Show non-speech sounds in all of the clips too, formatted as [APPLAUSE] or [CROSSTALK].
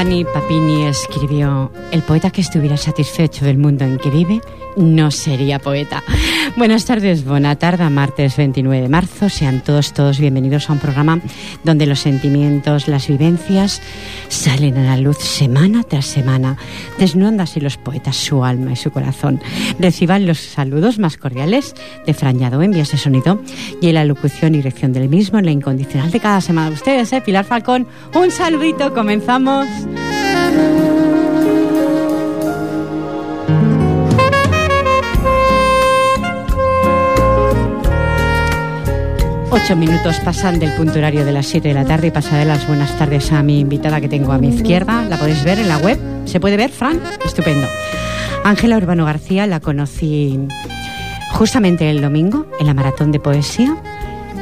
Giovanni Papini escribió, el poeta que estuviera satisfecho del mundo en que vive no sería poeta. Buenas tardes, buena tarde, martes 29 de marzo. Sean todos, todos bienvenidos a un programa donde los sentimientos, las vivencias salen a la luz semana tras semana, desnudando así los poetas su alma y su corazón. Reciban los saludos más cordiales de Fran en vías de sonido y en la locución y dirección del mismo en la incondicional de cada semana. Ustedes, ¿eh? Pilar Falcón, un saludito, comenzamos. Ocho minutos pasan del punto horario de las 7 de la tarde y pasaré las buenas tardes a mi invitada que tengo a mi izquierda. La podéis ver en la web. ¿Se puede ver, Fran? Estupendo. Ángela Urbano García la conocí justamente el domingo en la maratón de poesía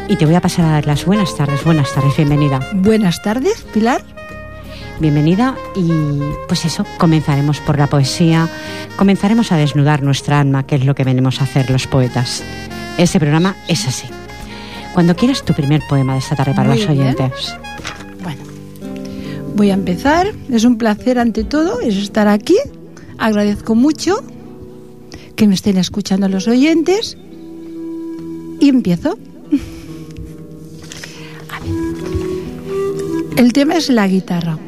y te voy a pasar a dar las buenas tardes. Buenas tardes, bienvenida. Buenas tardes, Pilar. Bienvenida y pues eso, comenzaremos por la poesía, comenzaremos a desnudar nuestra alma, que es lo que venimos a hacer los poetas. Ese programa es así. Cuando quieras tu primer poema de esta tarde para los oyentes. Bueno, voy a empezar. Es un placer ante todo es estar aquí. Agradezco mucho que me estén escuchando los oyentes. Y empiezo. [LAUGHS] El tema es la guitarra.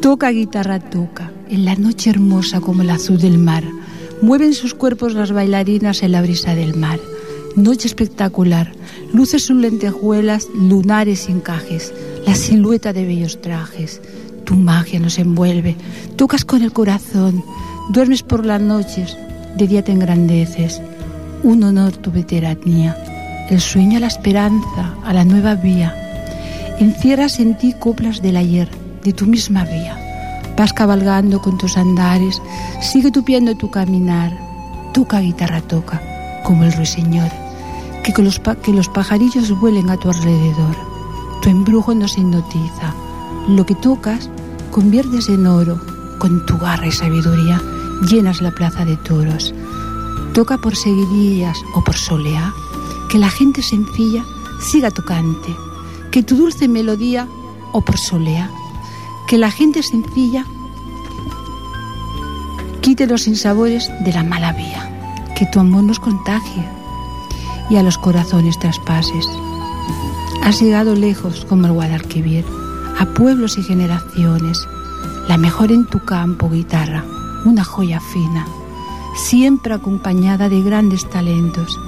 Toca guitarra, toca, en la noche hermosa como el azul del mar. Mueven sus cuerpos las bailarinas en la brisa del mar noche espectacular, luces sus lentejuelas, lunares y encajes, la silueta de bellos trajes. Tu magia nos envuelve, tocas con el corazón, duermes por las noches, de día te engrandeces. Un honor tu veteranía, el sueño a la esperanza, a la nueva vía. Encierras en ti coplas del ayer, de tu misma vía. Vas cabalgando con tus andares, sigue tupiendo tu caminar. Toca guitarra, toca, como el ruiseñor que los, que los pajarillos vuelen a tu alrededor. Tu embrujo nos hipnotiza. Lo que tocas conviertes en oro. Con tu garra y sabiduría llenas la plaza de toros. Toca por seguidillas o por soleá, que la gente sencilla siga tocante. Que tu dulce melodía o por soleá, que la gente sencilla quite los sinsabores de la mala vía. Que tu amor nos contagie y a los corazones traspases. Has llegado lejos como el Guadalquivir, a pueblos y generaciones, la mejor en tu campo guitarra, una joya fina, siempre acompañada de grandes talentos,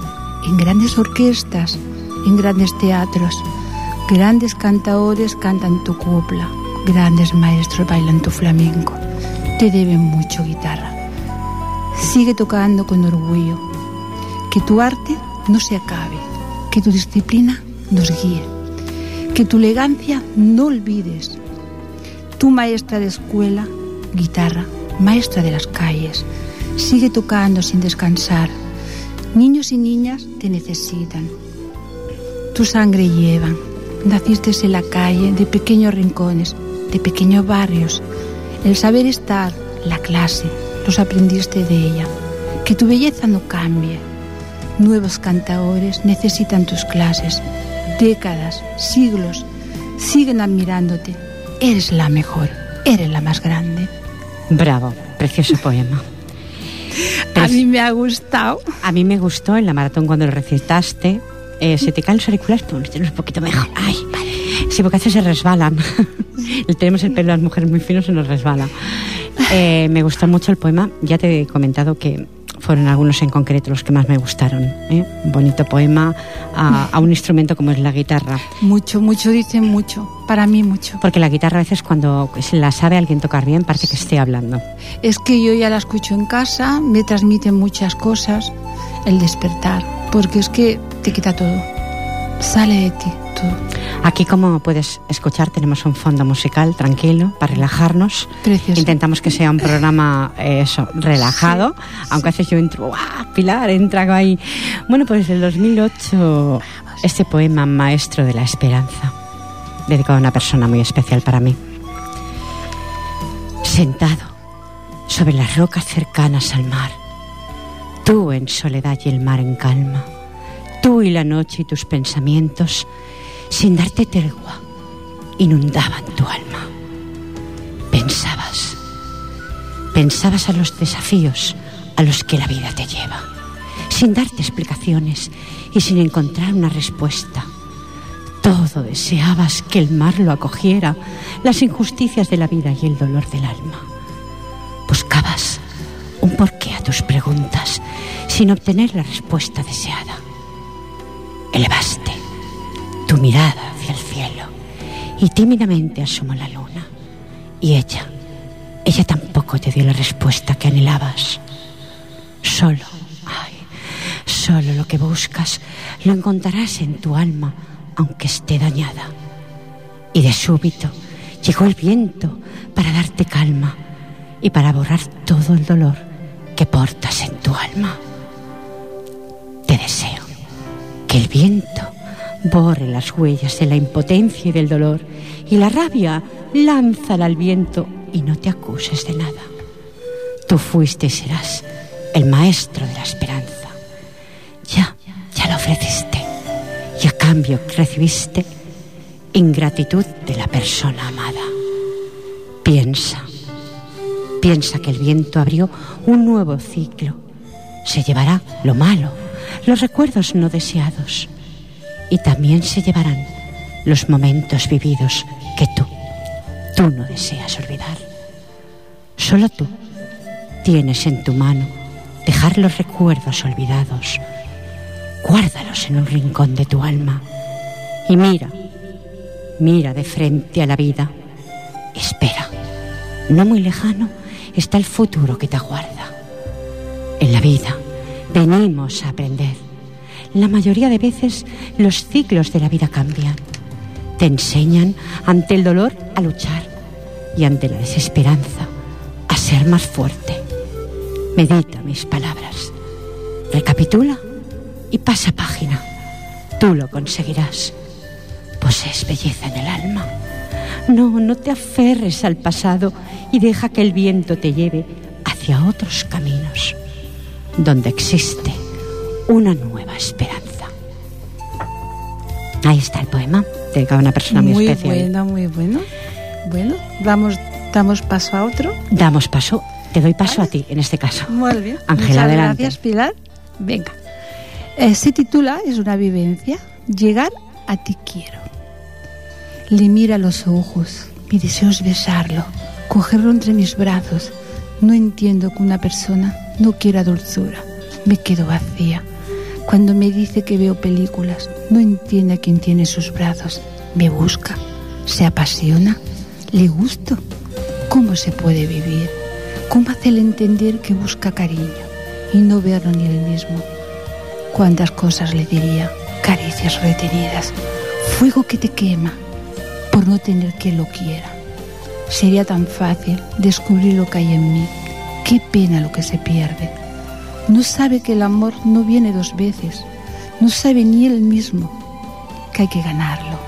en grandes orquestas, en grandes teatros, grandes cantaores cantan tu copla, grandes maestros bailan tu flamenco. Te deben mucho guitarra. Sigue tocando con orgullo. Que tu arte no se acabe. Que tu disciplina nos guíe. Que tu elegancia no olvides. Tu maestra de escuela, guitarra, maestra de las calles, sigue tocando sin descansar. Niños y niñas te necesitan. Tu sangre llevan. Naciste en la calle, de pequeños rincones, de pequeños barrios. El saber estar, la clase, los aprendiste de ella. Que tu belleza no cambie. Nuevos cantadores necesitan tus clases. Décadas, siglos, siguen admirándote. Eres la mejor, eres la más grande. Bravo, precioso poema. A mí me ha gustado. A mí me gustó en la maratón cuando lo recitaste. Eh, se te caen los auriculares, pero un poquito mejor. Ay, sí, porque a veces se resbalan. [LAUGHS] Tenemos el pelo de las mujeres muy fino, se nos resbala. Eh, me gustó mucho el poema. Ya te he comentado que fueron algunos en concreto los que más me gustaron. ¿eh? Un bonito poema a, a, un instrumento como es la guitarra. Mucho, mucho, dicen mucho. Para mí mucho. Porque la guitarra a veces cuando se la sabe alguien tocar bien parece que esté hablando. Es que yo ya la escucho en casa, me transmiten muchas cosas, el despertar, porque es que te quita todo. Sale de ti Aquí, como puedes escuchar, tenemos un fondo musical tranquilo para relajarnos. Precioso. Intentamos que sea un programa eh, eso, relajado, sí, aunque a veces yo entro, ¡ah! Pilar, entra ahí. Bueno, pues el 2008, este poema Maestro de la Esperanza, dedicado a una persona muy especial para mí. Sentado sobre las rocas cercanas al mar, tú en soledad y el mar en calma, tú y la noche y tus pensamientos, sin darte tregua, inundaban tu alma. Pensabas, pensabas a los desafíos a los que la vida te lleva, sin darte explicaciones y sin encontrar una respuesta. Todo deseabas que el mar lo acogiera, las injusticias de la vida y el dolor del alma. Buscabas un porqué a tus preguntas sin obtener la respuesta deseada. Elevaste tu mirada hacia el cielo y tímidamente asomó la luna. Y ella, ella tampoco te dio la respuesta que anhelabas. Solo, ay, solo lo que buscas lo encontrarás en tu alma, aunque esté dañada. Y de súbito llegó el viento para darte calma y para borrar todo el dolor que portas en tu alma. Te deseo que el viento borre las huellas de la impotencia y del dolor y la rabia lánzala al viento y no te acuses de nada. Tú fuiste y serás el maestro de la esperanza. Ya, ya lo ofreciste y a cambio recibiste ingratitud de la persona amada. Piensa, piensa que el viento abrió un nuevo ciclo. Se llevará lo malo, los recuerdos no deseados y también se llevarán los momentos vividos que tú, tú no deseas olvidar. Solo tú tienes en tu mano dejar los recuerdos olvidados. Guárdalos en un rincón de tu alma y mira, mira de frente a la vida. Espera, no muy lejano está el futuro que te aguarda. En la vida venimos a aprender la mayoría de veces los ciclos de la vida cambian. Te enseñan ante el dolor a luchar y ante la desesperanza a ser más fuerte. Medita mis palabras, recapitula y pasa página. Tú lo conseguirás. Posees belleza en el alma. No, no te aferres al pasado y deja que el viento te lleve hacia otros caminos, donde existe una nueva esperanza. Ahí está el poema, dedicado a una persona muy, muy especial. Muy bueno, muy bueno. Bueno, vamos, damos paso a otro. Damos paso, te doy paso ¿Vale? a ti en este caso. Muy bien. Ángela, adelante. gracias, Pilar. Venga. Eh, se titula, es una vivencia, Llegar a ti quiero. Le mira los ojos, mi deseo es besarlo, cogerlo entre mis brazos. No entiendo que una persona no quiera dulzura. Me quedo vacía. Cuando me dice que veo películas, no entiende a quién tiene sus brazos. Me busca, se apasiona, le gusto. ¿Cómo se puede vivir? ¿Cómo hacerle entender que busca cariño? y no verlo ni él mismo. Cuántas cosas le diría, caricias retenidas, fuego que te quema por no tener quien lo quiera. Sería tan fácil descubrir lo que hay en mí. Qué pena lo que se pierde. No sabe que el amor no viene dos veces. No sabe ni él mismo que hay que ganarlo.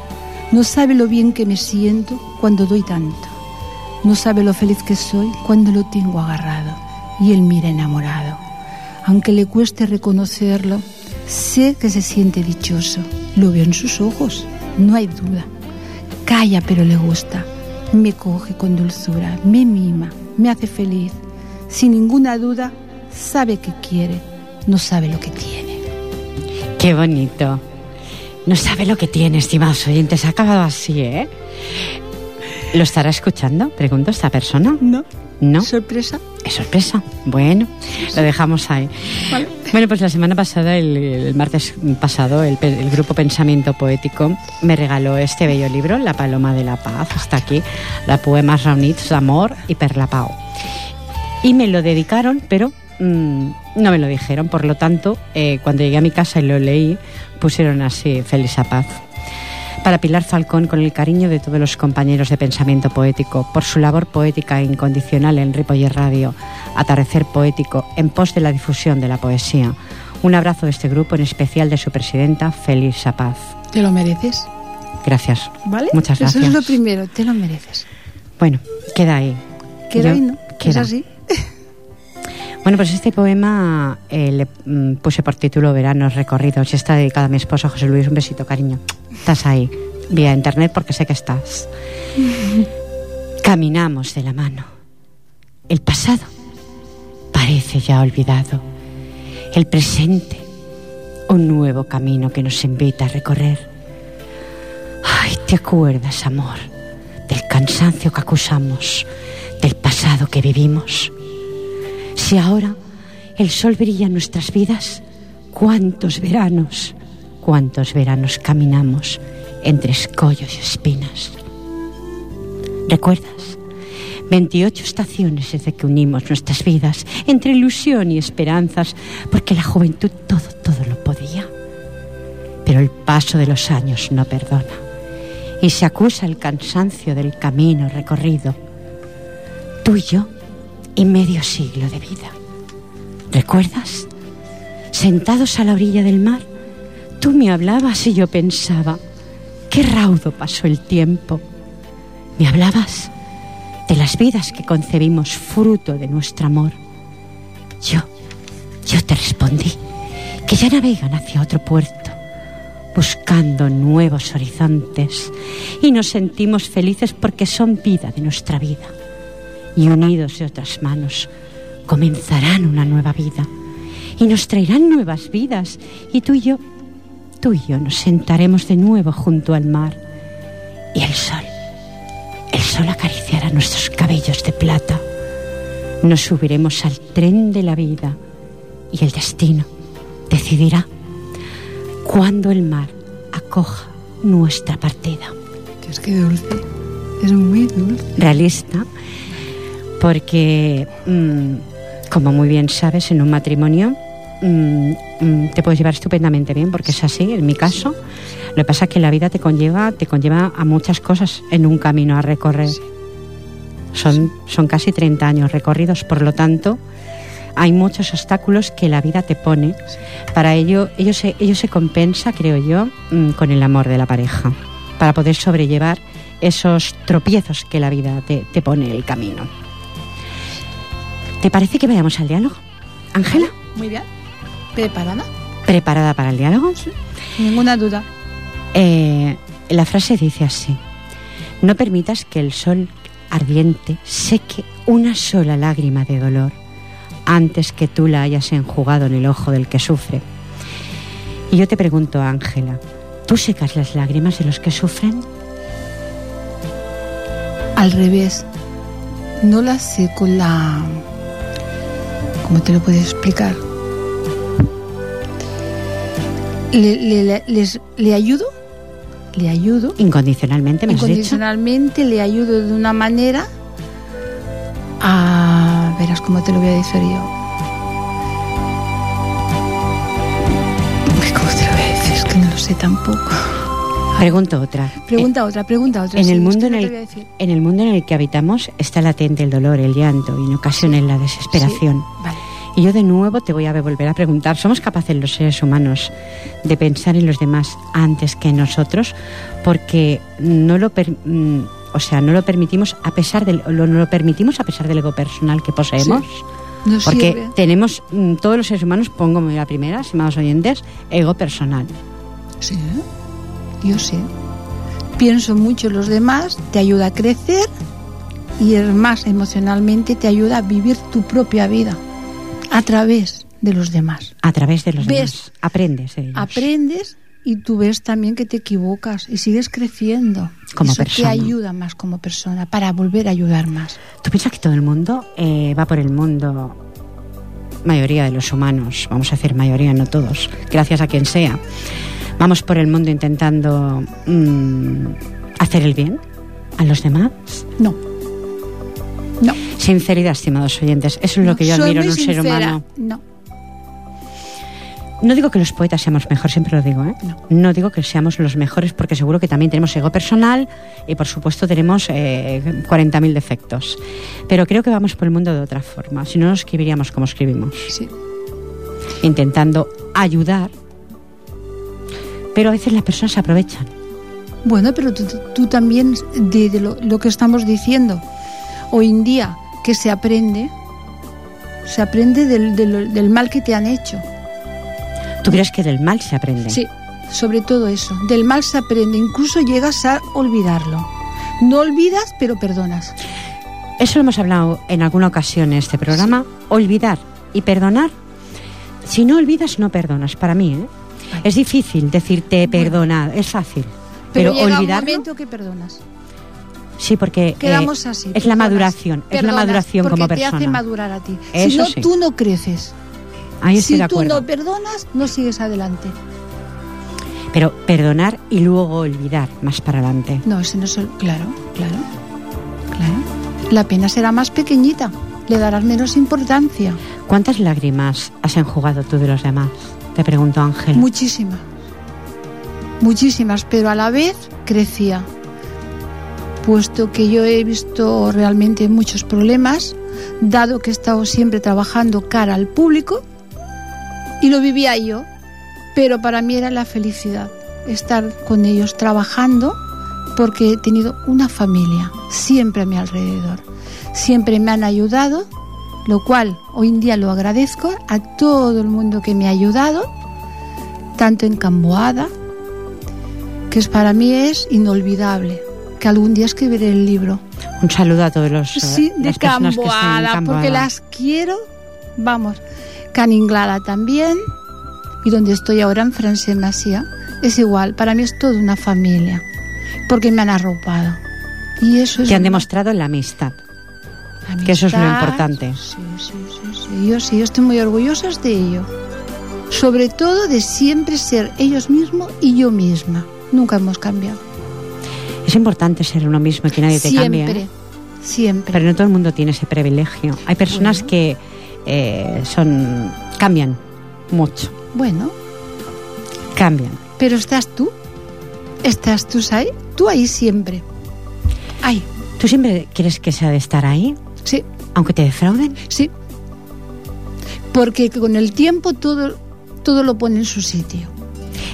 No sabe lo bien que me siento cuando doy tanto. No sabe lo feliz que soy cuando lo tengo agarrado y él mira enamorado. Aunque le cueste reconocerlo, sé que se siente dichoso. Lo veo en sus ojos, no hay duda. Calla pero le gusta. Me coge con dulzura, me mima, me hace feliz. Sin ninguna duda, sabe que quiere, no sabe lo que tiene. Qué bonito. No sabe lo que tiene, estimados oyentes. Ha acabado así, ¿eh? ¿Lo estará escuchando? Pregunto esta persona. No. ¿No? ¿Sorpresa? Es sorpresa. Bueno, lo dejamos ahí. Vale. Bueno, pues la semana pasada, el, el martes pasado, el, grupo Pensamiento Poético me regaló este bello libro, La Paloma de la Paz, hasta aquí, la poemas reunits d'amor y per la pau. Y me lo dedicaron, pero mm, no me lo dijeron. Por lo tanto, eh, cuando llegué a mi casa y lo leí, pusieron así, Feliz a Paz. Para Pilar Falcón, con el cariño de todos los compañeros de Pensamiento Poético, por su labor poética e incondicional en Ripoller Radio, Atardecer Poético, en pos de la difusión de la poesía. Un abrazo de este grupo, en especial de su presidenta, Feliz a Paz. Te lo mereces, Gracias. ¿vale? Muchas Eso gracias. es lo primero, te lo mereces. Bueno, queda ahí. Queda Yo- ahí, ¿no? queda. Es así. Bueno, pues este poema eh, le mm, puse por título Veranos recorridos y está dedicado a mi esposo José Luis. Un besito, cariño. Estás ahí, vía internet, porque sé que estás. [LAUGHS] Caminamos de la mano. El pasado parece ya olvidado. El presente, un nuevo camino que nos invita a recorrer. Ay, ¿te acuerdas, amor, del cansancio que acusamos, del pasado que vivimos? Si ahora el sol brilla en nuestras vidas, ¿cuántos veranos, cuántos veranos caminamos entre escollos y espinas? ¿Recuerdas? 28 estaciones desde que unimos nuestras vidas, entre ilusión y esperanzas, porque la juventud todo, todo lo podía. Pero el paso de los años no perdona y se acusa el cansancio del camino recorrido. Tú y yo y medio siglo de vida. ¿Recuerdas? Sentados a la orilla del mar, tú me hablabas y yo pensaba, qué raudo pasó el tiempo. Me hablabas de las vidas que concebimos fruto de nuestro amor. Yo, yo te respondí que ya navegan hacia otro puerto, buscando nuevos horizontes, y nos sentimos felices porque son vida de nuestra vida y unidos de otras manos comenzarán una nueva vida y nos traerán nuevas vidas y tú y yo, tú y yo nos sentaremos de nuevo junto al mar y el sol, el sol acariciará nuestros cabellos de plata. Nos subiremos al tren de la vida y el destino decidirá cuándo el mar acoja nuestra partida. Dios, qué dulce. Es muy dulce. realista porque, mm, como muy bien sabes, en un matrimonio mm, mm, te puedes llevar estupendamente bien, porque es así, en mi caso. Lo que pasa es que la vida te conlleva, te conlleva a muchas cosas en un camino a recorrer. Son, son casi 30 años recorridos, por lo tanto, hay muchos obstáculos que la vida te pone. Para ello, ello se, ello se compensa, creo yo, con el amor de la pareja, para poder sobrellevar esos tropiezos que la vida te, te pone en el camino. ¿Te parece que vayamos al diálogo? Ángela, Muy bien. ¿Preparada? ¿preparada para el diálogo? Ninguna duda. Eh, la frase dice así, no permitas que el sol ardiente seque una sola lágrima de dolor antes que tú la hayas enjugado en el ojo del que sufre. Y yo te pregunto, Ángela, ¿tú secas las lágrimas de los que sufren? Al revés. No la sé con la... ¿Cómo te lo puedes explicar? Le, les, le ayudo, le ayudo. Incondicionalmente, me Incondicionalmente has dicho? le ayudo de una manera a... Verás cómo te lo voy a decir yo. ¿Cómo te lo? Es que no lo sé tampoco. Pregunto otra. Pregunta otra, pregunta otra. En sí, el, mundo en, el, en el mundo en el que habitamos está latente el dolor, el llanto y en ocasiones la desesperación. Sí, Vale. Y yo de nuevo te voy a volver a preguntar, ¿somos capaces los seres humanos de pensar en los demás antes que en nosotros? Porque no lo, per- mm, o sea, no lo permitimos a pesar del, lo, no lo permitimos a pesar del ego personal que poseemos. No Porque sirve. tenemos, mm, todos los seres humanos, pongo la primera, estimados oyentes, ego personal. Sí, yo sé. Pienso mucho en los demás, te ayuda a crecer y es más emocionalmente te ayuda a vivir tu propia vida a través de los demás. A través de los ¿Ves? demás. Aprendes ellos. Aprendes y tú ves también que te equivocas y sigues creciendo. Como Eso persona. te ayuda más como persona para volver a ayudar más. ¿Tú piensas que todo el mundo eh, va por el mundo, mayoría de los humanos, vamos a decir mayoría, no todos, gracias a quien sea, vamos por el mundo intentando mm, hacer el bien a los demás? No. No. Sinceridad, estimados oyentes, eso es lo que yo admiro en un ser humano. No. No digo que los poetas seamos mejores, siempre lo digo, ¿eh? No. digo que seamos los mejores porque seguro que también tenemos ego personal y por supuesto tenemos eh, 40.000 defectos. Pero creo que vamos por el mundo de otra forma, si no no escribiríamos como escribimos. Sí. intentando ayudar, pero a veces las personas se aprovechan. Bueno, pero tú, tú también, de, de lo, lo que estamos diciendo, hoy en día que se aprende, se aprende del, del- del mal que te han hecho. ¿Tú crees que del mal se aprende? Sí, sobre todo eso. Del mal se aprende, incluso llegas a olvidarlo. No olvidas, pero perdonas. Eso lo hemos hablado en alguna ocasión en este programa. Olvidar y perdonar. Si no olvidas, no perdonas. Para mí, ¿eh? Es difícil decirte perdona, es fácil. Pero, Pero, llega olvidarlo, un momento que perdonas. sí, porque eh, Quedamos así. es la perdonas, maduración, es la maduración porque como te persona. hace madurar a ti. si no, sí. tú no creces. Ahí estoy si tú acuerdo. no perdonas, no sigues adelante. Pero perdonar y luego olvidar más para adelante. No, ese no es el... Claro, claro, claro. La pena será más pequeñita, le darás menos importancia. ¿Cuántas lágrimas has enjugado tú de los demás? Te pregunto, Ángel. Muchísimas. Muchísimas, pero a la vez crecía. Puesto que yo he visto realmente muchos problemas, dado que he estado siempre trabajando cara al público, y lo vivía yo, pero para mí era la felicidad estar con ellos trabajando porque he tenido una familia siempre a mi alrededor. Siempre me han ayudado, lo cual hoy en día lo agradezco a todo el mundo que me ha ayudado, tanto en Camboada, que es para mí es inolvidable, que algún día escribiré el libro. Un saludo a todos los eh, Sí, de estén en Camboada, Camboada. porque las quiero, vamos, Caninglada también, y donde estoy ahora en Francia Masia, es igual, para mí es toda una familia, porque me han arropado. Y eso es que han una demostrado la amistad. Que eso es lo amistad. importante. Sí, sí, sí, sí, yo sí, yo estoy muy orgullosa de ello. Sobre todo de siempre ser ellos mismos y yo misma. Nunca hemos cambiado. Es importante ser uno mismo y que nadie te siempre, cambie. ¿eh? siempre. Pero no todo el mundo tiene ese privilegio. Hay personas Bueno. que eh, son cambian mucho, Bueno, cambian. pero estás tú. Estás tú ahí, tú ahí siempre. Ahí, ¿Tú siempre quieres que sea de estar ahí, sí, aunque te defrauden? sí. Porque con el tiempo todo, todo lo pone en su sitio.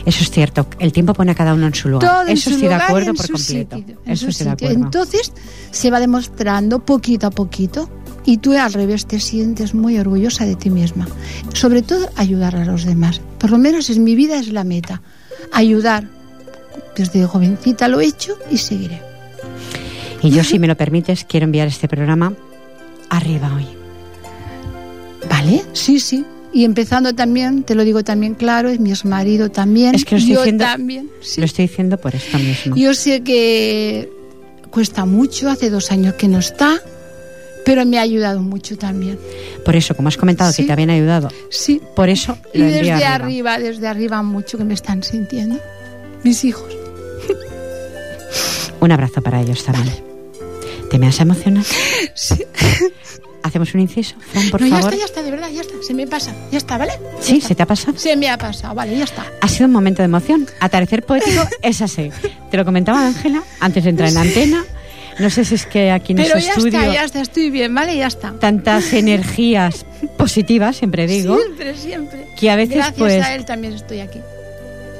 Eso es cierto. El tiempo pone a cada uno en su lugar. Todo en Eso estoy de acuerdo por completo. sitio, Eso estoy de acuerdo. Entonces se va demostrando poquito a poquito y tú al revés te sientes muy orgullosa de ti misma. Sobre todo ayudar a los demás. Por lo menos en mi vida es la meta. Ayudar. Desde jovencita lo he hecho y seguiré. Y yo, [LAUGHS] si me lo permites, quiero enviar este programa arriba hoy. ¿Vale? Sí, sí. Y empezando también, te lo digo también claro, es mi marido también. Es que lo estoy yo diciendo- también. sí. Lo estoy diciendo por esto mismo. Yo sé que cuesta mucho, hace dos años que no está, pero me ha ayudado mucho también. Por eso, como has comentado que Sí. te habían ayudado, Sí. por eso Y lo desde arriba. arriba. desde arriba mucho que me están sintiendo. Mis hijos. Un abrazo para ellos también. ¿Te me has emocionado? Sí. [LAUGHS] hacemos un inciso. Fran, por no, favor. ya está, ya está, de verdad, ya está. Se me pasa, ya está, ¿vale? Ya Sí, está. ¿se te ha pasado? Se me ha pasado, vale, ya está. Ha sido un momento de emoción. Atardecer poético [LAUGHS] es así. Te lo comentaba Ángela antes de entrar en la antena. No sé si es que aquí en Pero este ya estudio está, ya está, estoy bien, ¿vale? Ya está. tantas [LAUGHS] energías positivas, siempre digo, Siempre, siempre. que a veces Gracias pues a él también estoy aquí.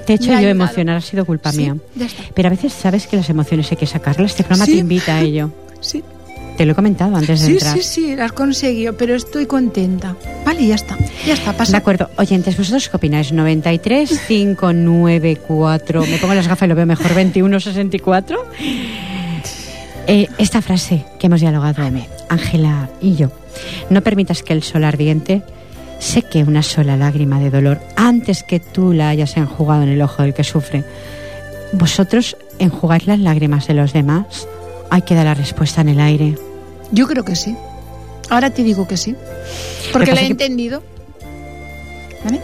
te he hecho yo emocionar, ha sido culpa Sí, mía. ya está. Pero a veces sabes que las emociones hay que sacarlas. Este programa Sí. te invita a ello. Sí, Te lo he comentado antes de sí, entrar. sí, sí, las conseguido, pero estoy contenta. Vale, ya está, ya está, De pasa. acuerdo, oyentes, ¿vosotros qué opináis? 93 594, me pongo las gafas y lo veo mejor, 21 64. Eh, esta frase que hemos dialogado Ángela y yo. No permitas que el sol ardiente seque una sola lágrima de dolor antes que tú la hayas enjugado en el ojo del que sufre. ¿Vosotros enjugáis las lágrimas de los demás? Hay que dar la respuesta en el aire. Yo creo que sí. Ahora te digo que sí. Porque que la he que- entendido. ¿Vale?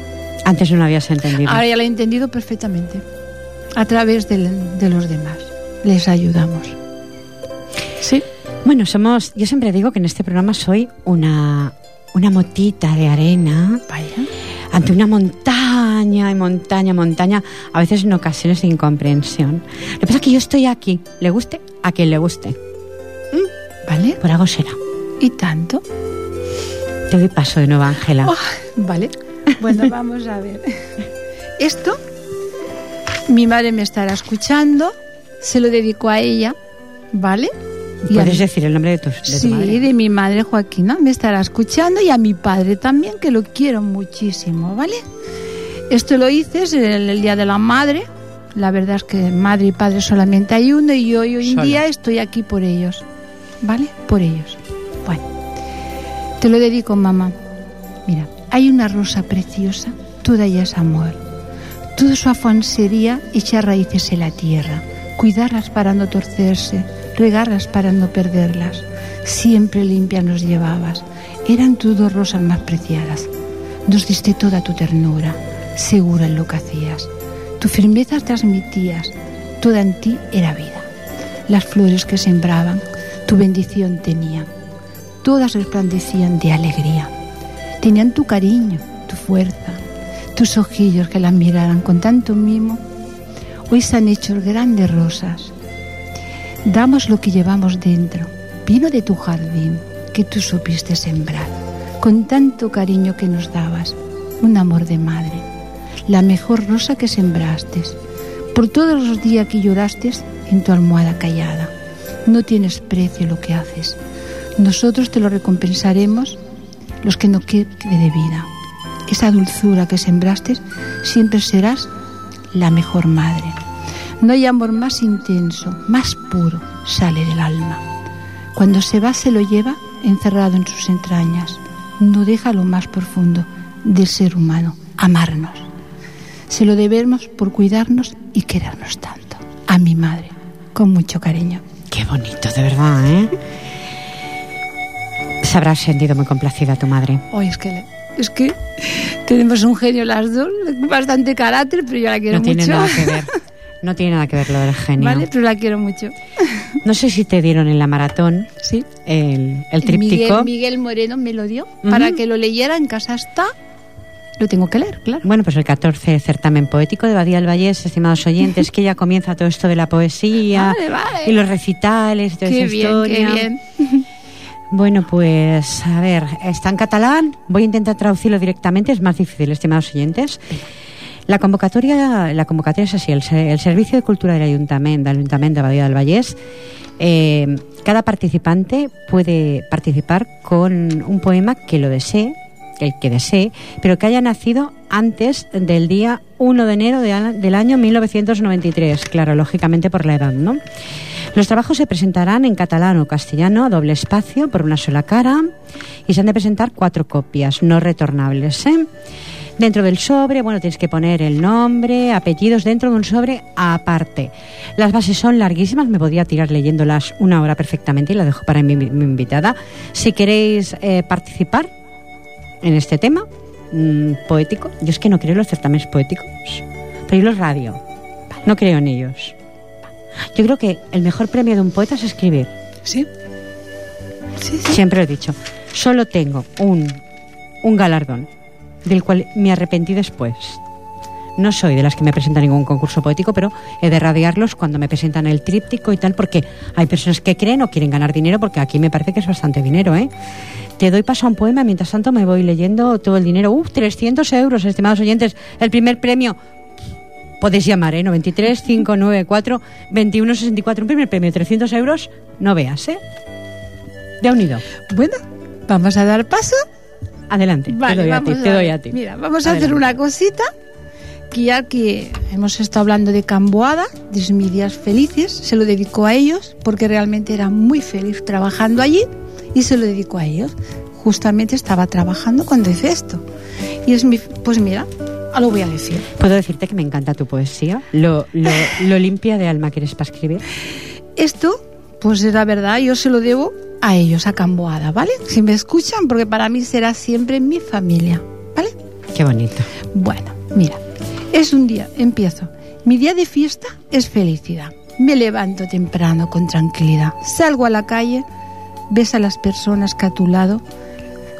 Antes no lo habías entendido. Ahora ya la he entendido perfectamente. A través del- de, los demás. Les ayudamos. Sí. Bueno, somos. Yo siempre digo que en este programa soy una, una motita de arena Vaya. ante una montaña y montaña, montaña, a veces en ocasiones de incomprensión. Lo que pasa es que yo estoy aquí, le guste a quien le guste. ¿Vale? Por algo será. ¿Y tanto? Te doy paso de nuevo, Ángela. Oh, vale. Bueno, [LAUGHS] vamos a ver. Esto, mi madre me estará escuchando, se lo dedico a ella, ¿vale? Y Puedes decir el nombre de, tus, de tu Sí, madre. de mi madre Joaquina, me estará escuchando y a mi padre también, que lo quiero muchísimo, ¿vale? Esto lo hice en el, el Día de la Madre. La verdad es que madre y padre solamente hay uno y yo hoy en día estoy aquí por ellos, ¿vale? Por ellos. Bueno, te lo dedico, mamá. Mira, hay una rosa preciosa, toda ella es amor. Todo su afán sería echar raíces en la tierra, cuidarlas para no torcerse, regarlas para no perderlas. Siempre limpias nos llevabas. Eran tus dos rosas más preciadas. Nos diste toda tu ternura, segura en lo que hacías. Tu firmeza transmitías, toda en ti era vida. Las flores que sembraban, tu bendición tenían. Todas resplandecían de alegría. Tenían tu cariño, tu fuerza, tus ojillos que las miraran con tanto mimo. Hoy se han hecho grandes rosas. Damos lo que llevamos dentro, vino de tu jardín que tú supiste sembrar, con tanto cariño que nos dabas, un amor de madre, la mejor rosa que sembraste, por todos los días que lloraste en tu almohada callada. No tienes precio lo que haces. Nosotros te lo recompensaremos los que no quede de vida. Esa dulzura que sembraste siempre serás la mejor madre. No hay amor más intenso, más puro, sale del alma. Cuando se va se lo lleva encerrado en sus entrañas. No deja lo más profundo del ser humano, amarnos. Se lo debemos por cuidarnos y querernos tanto. A mi madre, con mucho cariño. Qué bonito, de verdad, ¿eh? Se habrá sentido muy complacida tu madre. Hoy es que, es que tenemos un genio las dos, bastante carácter, pero yo la quiero No tiene mucho. nada que ver. No tiene nada que ver lo del genio. Vale, pero la quiero mucho. No sé si te dieron en la maratón Sí. el, el tríptico. Miguel, Miguel Moreno me lo dio Ujú. para que lo leyera en casa está. Lo tengo que leer, claro. Bueno, pues el 14 certamen poético de Badía del Vallés, estimados oyentes, que ya comienza todo esto de la poesía [LAUGHS] Vale, vale. y los recitales y toda Qué esa bien, historia. qué bien. [LAUGHS] Bueno, pues a ver, está en catalán, voy a intentar traducirlo directamente, es más difícil, estimados oyentes. La convocatoria, la convocatoria es así, el Servicio de Cultura del Ayuntamiento, del Ayuntamiento de Badía del Vallés, eh, cada participante puede participar con un poema que lo desee, el que desee, pero que haya nacido antes del día 1 de enero del año 1993, claro, lógicamente por la edad, ¿no? Los trabajos se presentarán en catalán o castellano a doble espacio por una sola cara y se han de presentar cuatro copias no retornables. ¿eh? Dentro del sobre, bueno, tienes que poner el nombre, apellidos dentro de un sobre aparte. Las bases son larguísimas, me podía tirar leyéndolas una hora perfectamente y la dejo para mi, mi invitada. Si queréis eh, participar en este tema mm, poético, yo es que no creo en los certámenes poéticos, pero yo los radio, no creo en ellos. Yo creo que el mejor premio de un poeta es escribir. Sí. Sí, sí. Siempre lo he dicho. Solo tengo un, un galardón, del cual me arrepentí después. No soy de las que me presentan ningún concurso poético, pero he de radiarlos cuando me presentan el tríptico y tal, porque hay personas que creen o quieren ganar dinero, porque aquí me parece que es bastante dinero, ¿eh? Te doy paso a un poema, mientras tanto me voy leyendo todo el dinero. ¡Uf! 300 euros, estimados oyentes. El primer premio. Podéis llamar, ¿eh? 93 594 2164. Un primer premio, 300 euros. No veas, ¿eh? De unido. Bueno, vamos a dar paso. Adelante, Vale, te doy a ti, te doy a ti. Mira, vamos a hacer una cosita. Ya que hemos estado hablando de Camboada, de mis días felices, se lo dedico a ellos porque realmente era muy feliz trabajando allí y se lo dedico a ellos. Justamente estaba trabajando cuando hice esto. Y es mi, pues mira, lo voy a decir. ¿Puedo decirte que me encanta tu poesía? Lo, lo, [LAUGHS] lo limpia de alma que eres para escribir. Esto, pues es la verdad, yo se lo debo a ellos, a Camboada, ¿vale? Si me escuchan, porque para mí será siempre mi familia, ¿vale? Qué bonito. Bueno, mira, es un día, empiezo. Mi día de fiesta es felicidad. Me levanto temprano con tranquilidad. Salgo a la calle, ves a las personas que a tu lado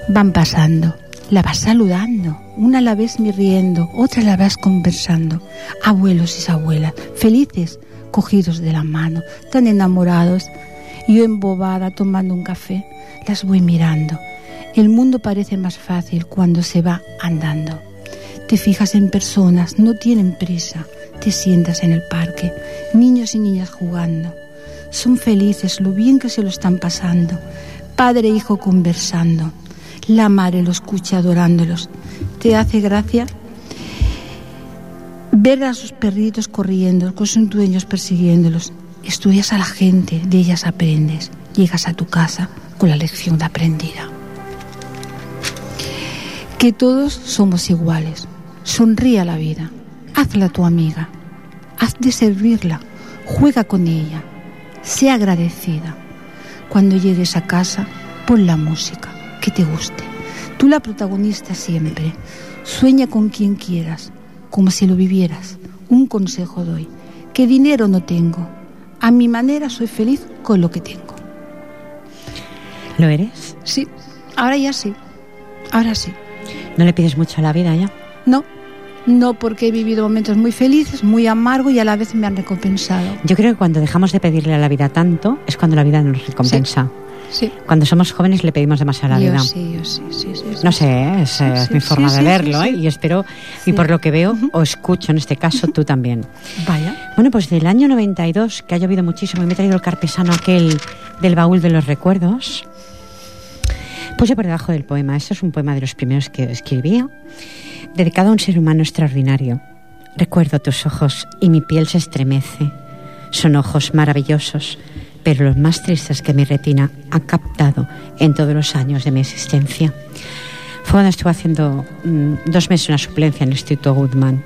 van pasando. La vas saludando. Una la ves riendo, otra la vas conversando. Abuelos y abuelas, felices, cogidos de la mano, tan enamorados. Yo embobada tomando un café, las voy mirando. El mundo parece más fácil cuando se va andando. Te fijas en personas, no tienen prisa. Te sientas en el parque, niños y niñas jugando. Son felices, lo bien que se lo están pasando. Padre e hijo conversando. La madre lo escucha adorándolos. ¿Te hace gracia? Ver a sus perritos corriendo, con sus dueños persiguiéndolos. Estudias a la gente, de ellas aprendes. Llegas a tu casa con la lección aprendida que todos somos iguales. Sonríe a la vida, hazla tu amiga, haz de servirla, juega con ella, sé agradecida. Cuando llegues a casa, pon la música que te guste. Tú la protagonista siempre. Sueña con quien quieras, como si lo vivieras. Un consejo doy, que dinero no tengo. A mi manera soy feliz con lo que tengo. ¿Lo eres? Sí, ahora ya sí. Ahora sí. ¿No le pides mucho a la vida ya? No, no porque he vivido momentos muy felices, muy amargos y a la vez me han recompensado. Yo creo que cuando dejamos de pedirle a la vida tanto es cuando la vida nos recompensa. Sí. Cuando somos jóvenes le pedimos demasiado a la Yo vida. sí, yo sí, sí, No sé, ¿eh? es, mi forma de verlo. ¿eh? y espero, y por lo que veo o escucho en este caso, tú también. [LAUGHS] Vaya. Bueno, pues del año 92, que ha llovido muchísimo y me he traído el carpesano aquel del baúl de los recuerdos, puse por debajo del poema. Este es un poema de los primeros que escribía, dedicado a un ser humano extraordinario. Recuerdo tus ojos y mi piel se estremece. Son ojos maravillosos, pero los más tristes que mi retina ha captado en todos los años de mi existencia. Fue cuando estuve haciendo mm, dos meses una suplencia en el Instituto Goodman.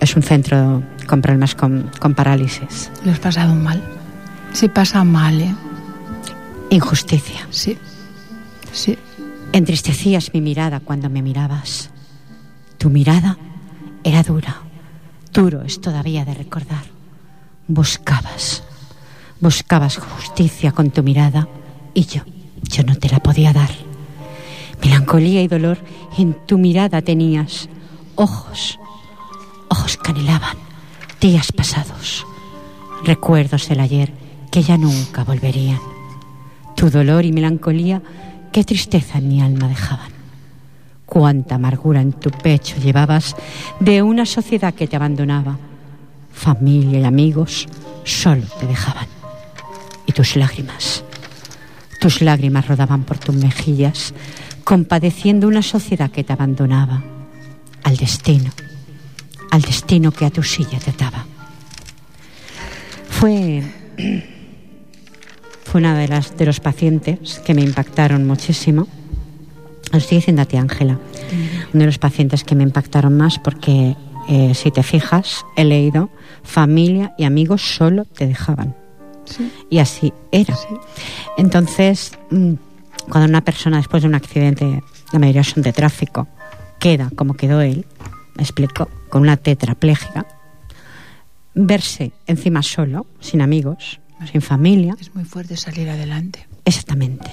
Es un centro con problemas con, con parálisis. Lo has pasado mal. Se pasa mal, ¿eh? Injusticia. Sí. Sí. Entristecías mi mirada cuando me mirabas. Tu mirada era dura. Duro es todavía de recordar. Buscabas. Buscabas justicia con tu mirada y yo, yo no te la podía dar. Melancolía y dolor en tu mirada tenías. Ojos, ojos que anhelaban días pasados. Recuerdos del ayer que ya nunca volverían. Tu dolor y melancolía, qué tristeza en mi alma dejaban. Cuánta amargura en tu pecho llevabas de una sociedad que te abandonaba. Familia y amigos solo te dejaban. Y tus lágrimas, tus lágrimas rodaban por tus mejillas, compadeciendo una sociedad que te abandonaba. Al destino, al destino que a tu silla te ataba. Fue fue una de las de los pacientes que me impactaron muchísimo. Lo estoy diciendo a ti, Ángela. Uno de los pacientes que me impactaron más porque, eh, si te fijas, he leído, familia y amigos solo te dejaban. Sí. Y así era. Sí. Entonces, mm, cuando una persona después de un accidente, la mayoría son de tráfico, queda como quedó él, me explico, con una tetraplégica, verse encima solo, sin amigos, sin familia, Es muy fuerte salir adelante. Exactamente.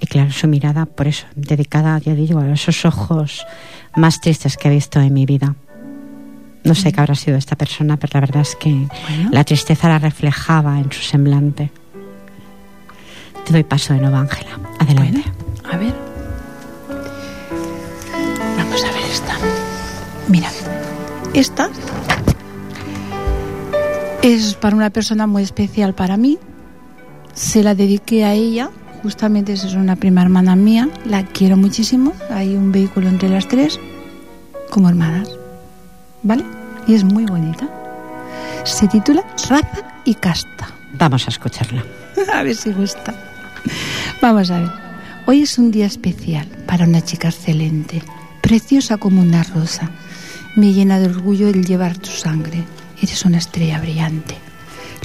Y claro, su mirada, por eso, dedicada, ya digo, a esos ojos más tristes que he visto en mi vida. No sé qué habrá sido esta persona, pero la verdad es que la tristeza la reflejaba en su semblante. Te doy paso de nuevo, Ángela. Adelante. a ver. Vamos a ver esta. Mira, esta es para una persona muy especial para mí. Se la dediqué a ella. Justamente es una prima hermana mía. La quiero muchísimo. Hay un vehículo entre las tres como hermanas. ¿vale? Y es muy bonita. Se titula Raza y Casta. Vamos a escucharla. [LAUGHS] a ver si gusta. Vamos a ver. Hoy es un día especial para una chica excelente, preciosa como una rosa. Me llena de orgullo el llevar tu sangre. Eres una estrella brillante.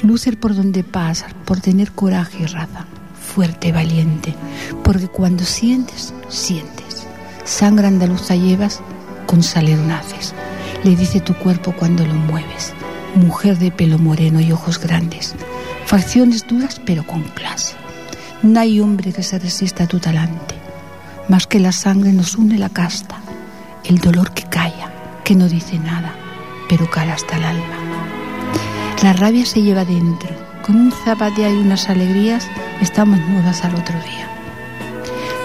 Lucer por donde pasas, por tener coraje y raza. Fuerte, valiente. Porque cuando sientes, sientes. Sangre andaluza llevas, con saler naces le dice tu cuerpo cuando lo mueves. Mujer de pelo moreno y ojos grandes, facciones duras pero con clase. No hay hombre que se resista a tu talante. Más que la sangre nos une la casta, el dolor que calla, que no dice nada, pero cala hasta el alma. La rabia se lleva dentro, con un zapateo y unas alegrías estamos mudas al otro día.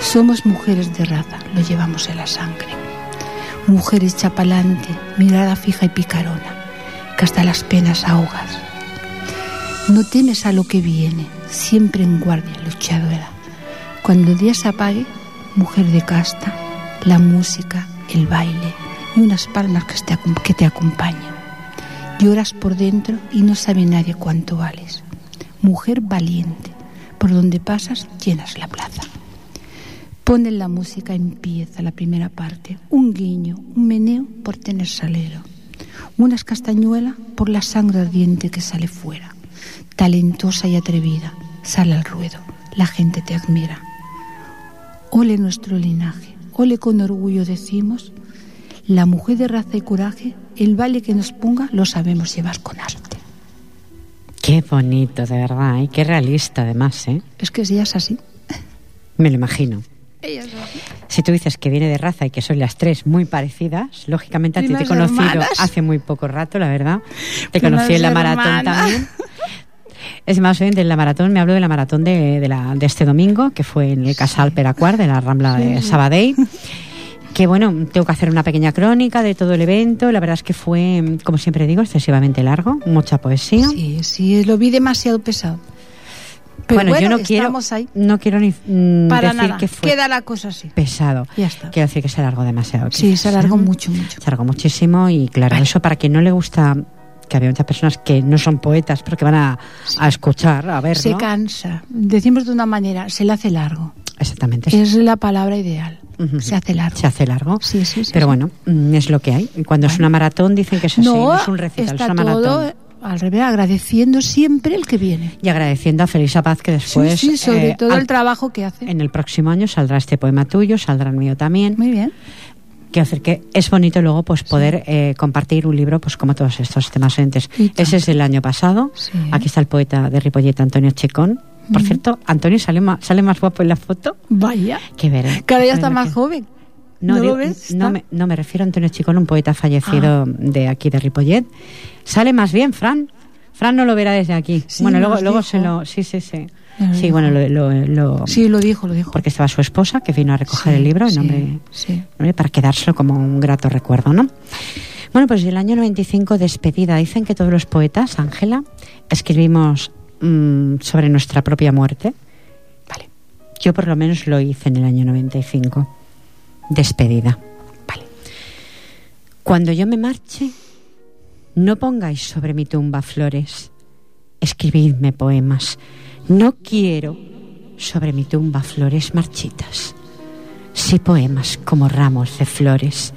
Somos mujeres de raza, lo llevamos en la sangre mujeres chapalante, mirada fija y picarona, que hasta las penas ahogas. No temes a lo que viene, siempre en guardia, luchadora. Cuando el día se apague, mujer de casta, la música, el baile y unas palmas que te acompañan. Lloras por dentro y no sabe nadie cuánto vales. Mujer valiente, por donde pasas llenas la plaza. Ponen la música, empieza la primera parte. Un guiño, un meneo por tener salero. Una castañuela por la sangre ardiente que sale fuera. Talentosa y atrevida, sale al ruedo. La gente te admira. Ole nuestro linaje, ole con orgullo decimos, la mujer de raza y coraje, el baile que nos ponga lo sabemos llevar con arte. Qué bonito, de verdad, y qué realista además, ¿eh? Es que ella es así. Me lo imagino. Si tú dices que viene de raza y que son las tres muy parecidas, lógicamente a ti te he conocido hace muy poco rato, la verdad. Te conocí en la maratón también. Es más, de la maratón me hablo de la maratón de, la, de este domingo, que fue en el Casal Peracuar, de la Rambla de Sabadell. [LAUGHS] Que bueno, tengo que hacer una pequeña crónica de todo el evento. La verdad es que fue, como siempre digo, excesivamente largo, mucha poesía. Sí, sí, lo vi demasiado pesado bueno, yo no quiero, no quiero ni mm, Para decir que fue queda la cosa así. Pesado. Ya está. Quiero decir que se alargó demasiado. Sí, se alargó mucho, mucho. Se alargó muchísimo y claro, eso para quien no le gusta que había muchas personas que no son poetas, pero que van a, escuchar, a ver. Se cansa. Decimos de una manera, se le hace largo. Exactamente. Es la palabra ideal. Se hace largo. Se hace largo. Sí, sí, sí. Pero bueno, mm, es lo que hay. Y cuando es una maratón dicen que es así, no, es un recital, es una maratón al revés, agradeciendo siempre el que viene. Y agradeciendo a Felisa Paz que después... Sí, sobre eh, todo el trabajo que hace. En el próximo año saldrá este poema tuyo, saldrá el mío también. Muy bien. Quiero decir que es bonito luego pues poder eh, compartir un libro pues como todos estos temas entes. Ese es el año pasado. Aquí está el poeta de Ripollet, Antonio Checón. Por cierto, Antonio sale más, sale más guapo en la foto. Vaya. Que ver. Cada día está más joven. No, ¿No, me, no, me, refiero a Antonio Chicón, un poeta fallecido ah. de aquí de Ripollet. Sale más bien, Fran. Fran no lo verá desde aquí. bueno, luego, luego se lo. Sí, sí, sí. sí, bueno, lo, lo, Sí, lo dijo, lo dijo. Porque estaba su esposa que vino a recoger el libro en nombre, para quedárselo como un grato recuerdo, ¿no? Bueno, pues el año 95, despedida. Dicen que todos los poetas, Ángela, escribimos mm, sobre nuestra propia muerte. Vale. Yo por lo menos lo hice en el año 95 despedida. Vale. Cuando yo me marche, no pongáis sobre mi tumba flores, escribidme poemas. No quiero sobre mi tumba flores marchitas, sí poemas como ramos de flores.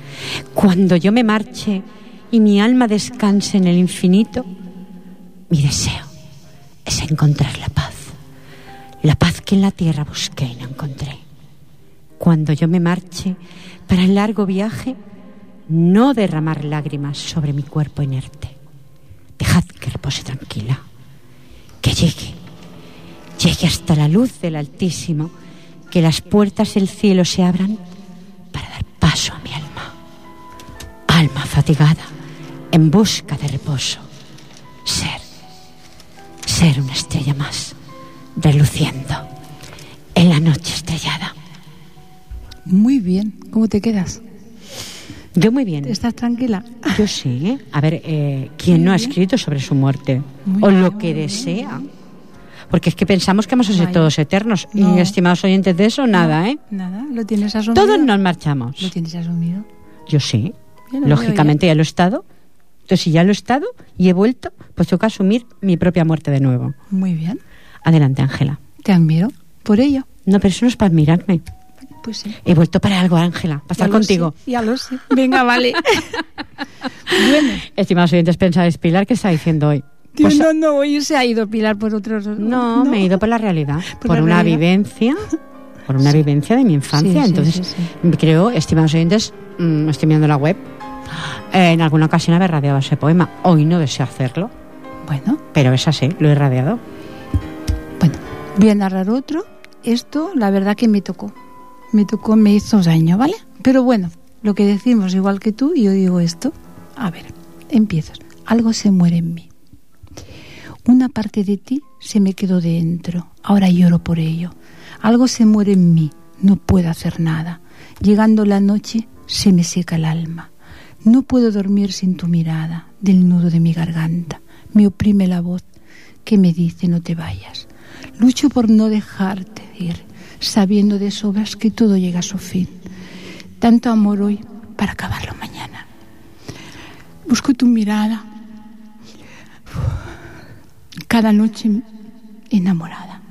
Cuando yo me marche y mi alma descanse en el infinito, mi deseo es encontrar la paz, la paz que en la tierra busqué y no encontré cuando yo me marche para el largo viaje, no derramar lágrimas sobre mi cuerpo inerte. Dejad que repose tranquila, que llegue, llegue hasta la luz del Altísimo, que las puertas del cielo se abran para dar paso a mi alma. Alma fatigada, en busca de reposo. Ser, ser una estrella más, reluciendo en la noche estrellada. Muy bien. ¿Cómo te quedas? Yo muy bien. ¿Estás tranquila? Yo sí. ¿eh? A ver, eh, ¿quién no ha escrito sobre su muerte? Muy o bien, lo que bien. desea. Porque es que pensamos que vamos a ser Vaya. todos eternos. No. Y estimados oyentes de eso, nada, ¿eh? Nada, lo tienes asumido. Todos nos marchamos. Lo tienes asumido. Yo sí. Lógicamente ya lo he estado. Entonces, si ya lo he estado y he vuelto, pues toca asumir mi propia muerte de nuevo. Muy bien. Adelante, Ángela. Te admiro por ello. No, pero eso no es para admirarme. Pues sí. He vuelto para algo, Ángela, para estar contigo. sé, ya lo sé. Venga, vale. [LAUGHS] bueno. Estimados oyentes, pensáis, Pilar, ¿qué está diciendo hoy? Pues- no, no, hoy se ha ido Pilar por otros... No, me he ido por la realidad, Por por, la una realidad. vivencia, por una vivencia de mi infancia. Sí, sí, Entonces, sí, creo, estimados oyentes, mm, estoy mirando la web. En alguna ocasión haber radiado ese poema. Hoy no deseo hacerlo, Bueno, pero es así, lo he radiado. bueno. Voy a narrar otro. Esto, la verdad que me tocó. Me tocó, me hizo daño, ¿vale? Pero bueno, lo que decimos, igual que tú, yo digo esto. A ver, empiezas. Algo se muere en mí. Una parte de ti se me quedó dentro. Ahora lloro por ello. Algo se muere en mí. No puedo hacer nada. Llegando la noche, se me seca el alma. No puedo dormir sin tu mirada del nudo de mi garganta. Me oprime la voz que me dice no te vayas. Lucho por no dejarte ir, sabiendo de sobras que todo llega a su fin. Tanto amor hoy para acabarlo mañana. Busco tu mirada cada noche enamorada.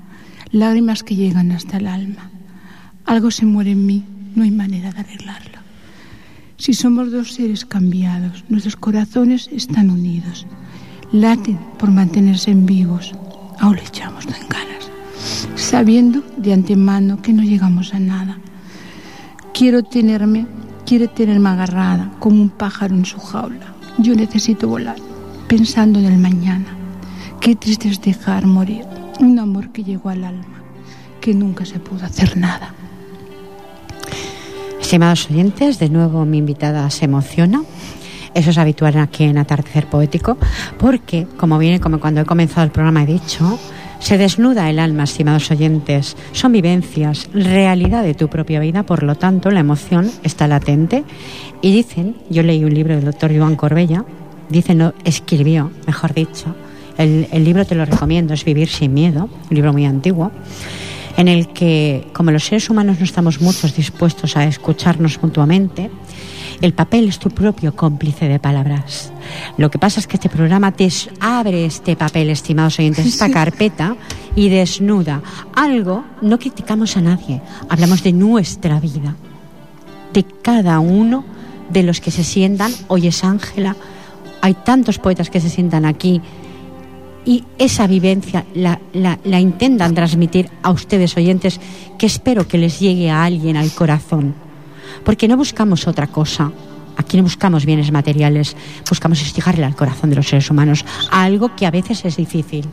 Lágrimas que llegan hasta el alma. Algo se muere en mí, no hay manera de arreglarlo. Si somos dos seres cambiados, nuestros corazones están unidos. Laten por mantenerse en vivos. Aún le echamos en ganas, sabiendo de antemano que no llegamos a nada. Quiero tenerme, quiere tenerme agarrada como un pájaro en su jaula. Yo necesito volar, pensando en el mañana. Qué triste es dejar morir un amor que llegó al alma, que nunca se pudo hacer nada. Estimados oyentes, de nuevo mi invitada se emociona. Eso es habitual aquí en Atardecer Poético, porque, como viene como cuando he comenzado el programa he dicho, se desnuda el alma, estimados oyentes. Son vivencias, realidad de tu propia vida, por lo tanto, la emoción está latente. Y dicen, yo leí un libro del doctor Joan Corbella, dicen, no, escribió, mejor dicho, el, el libro te lo recomiendo, es Vivir sin Miedo, un libro muy antiguo en el que, como los seres humanos no estamos muchos dispuestos a escucharnos mutuamente, el papel es tu propio cómplice de palabras. Lo que pasa es que este programa te abre este papel, estimados oyentes, esta [LAUGHS] carpeta y desnuda algo. No criticamos a nadie, hablamos de nuestra vida, de cada uno de los que se sientan. Hoy es Ángela, hay tantos poetas que se sientan aquí y esa vivencia la, la- la intentan transmitir a ustedes oyentes que espero que les llegue a alguien al corazón. Porque no buscamos otra cosa. Aquí no buscamos bienes materiales, buscamos llegarle al corazón de los seres humanos, a algo que a veces es difícil.